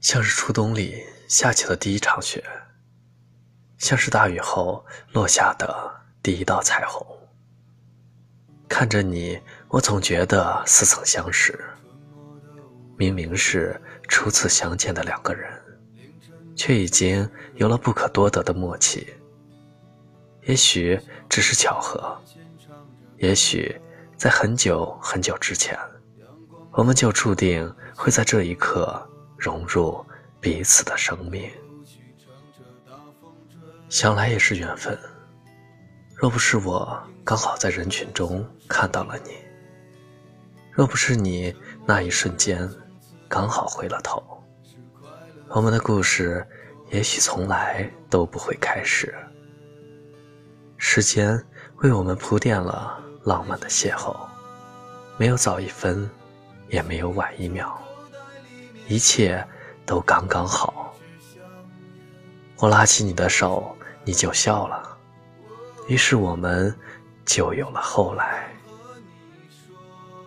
像是初冬里下起了第一场雪，像是大雨后落下的第一道彩虹。看着你，我总觉得似曾相识。明明是初次相见的两个人，却已经有了不可多得的默契。也许只是巧合，也许在很久很久之前，我们就注定会在这一刻融入彼此的生命。想来也是缘分。若不是我刚好在人群中看到了你，若不是你那一瞬间刚好回了头，我们的故事也许从来都不会开始。时间为我们铺垫了浪漫的邂逅，没有早一分，也没有晚一秒，一切都刚刚好。我拉起你的手，你就笑了，于是我们就有了后来。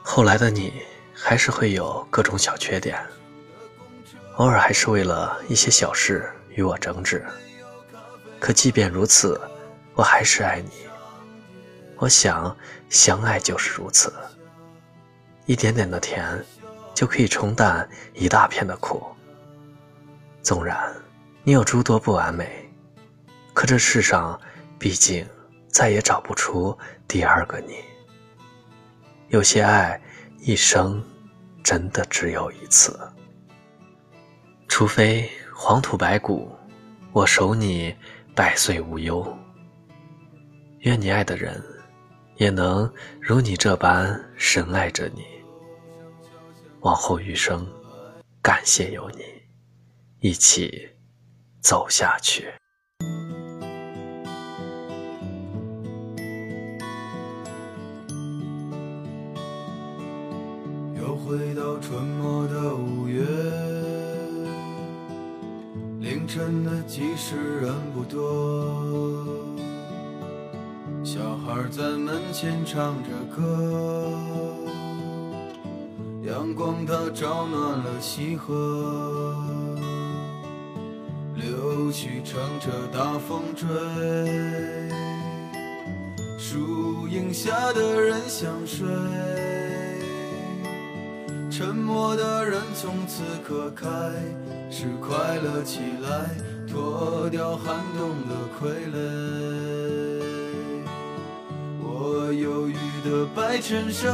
后来的你还是会有各种小缺点，偶尔还是为了一些小事与我争执，可即便如此。我还是爱你，我想相爱就是如此，一点点的甜就可以冲淡一大片的苦。纵然你有诸多不完美，可这世上毕竟再也找不出第二个你。有些爱一生真的只有一次，除非黄土白骨，我守你百岁无忧。愿你爱的人，也能如你这般深爱着你。往后余生，感谢有你，一起走下去。又回到春末的五月，凌晨的集市人不多。小孩在门前唱着歌，阳光它照暖了溪河，柳絮乘着大风追，树荫下的人想睡，沉默的人从此刻开始快乐起来，脱掉寒冬的傀儡。我忧郁的白衬衫，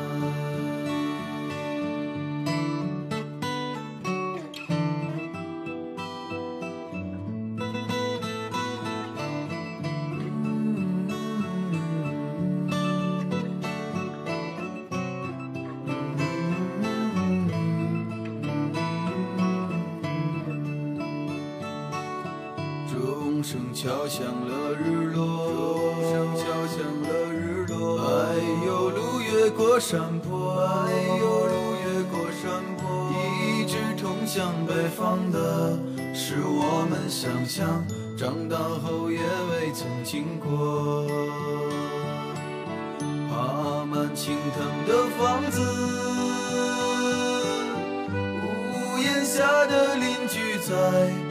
声敲响了日落，声敲响了日落。哎呦，路越过山坡，哎呦，路越过山坡。一直通向北方的，是我们想象，长大后也未曾经过。爬满青藤的房子，屋檐下的邻居在。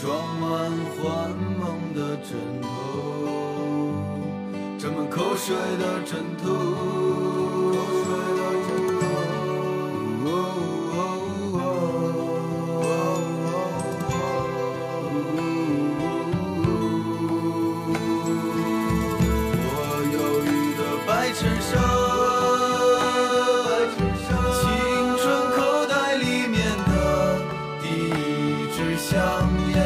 装满幻梦的枕头，装满口水的枕头，我忧郁的白衬衫，青春口袋里面的第一支香烟。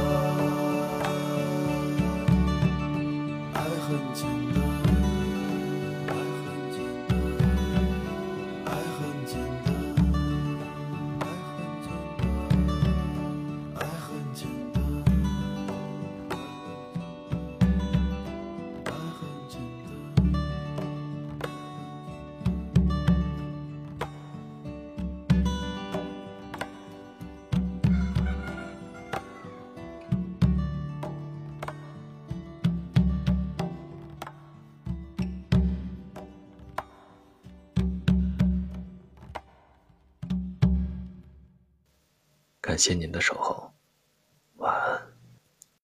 感谢您的守候。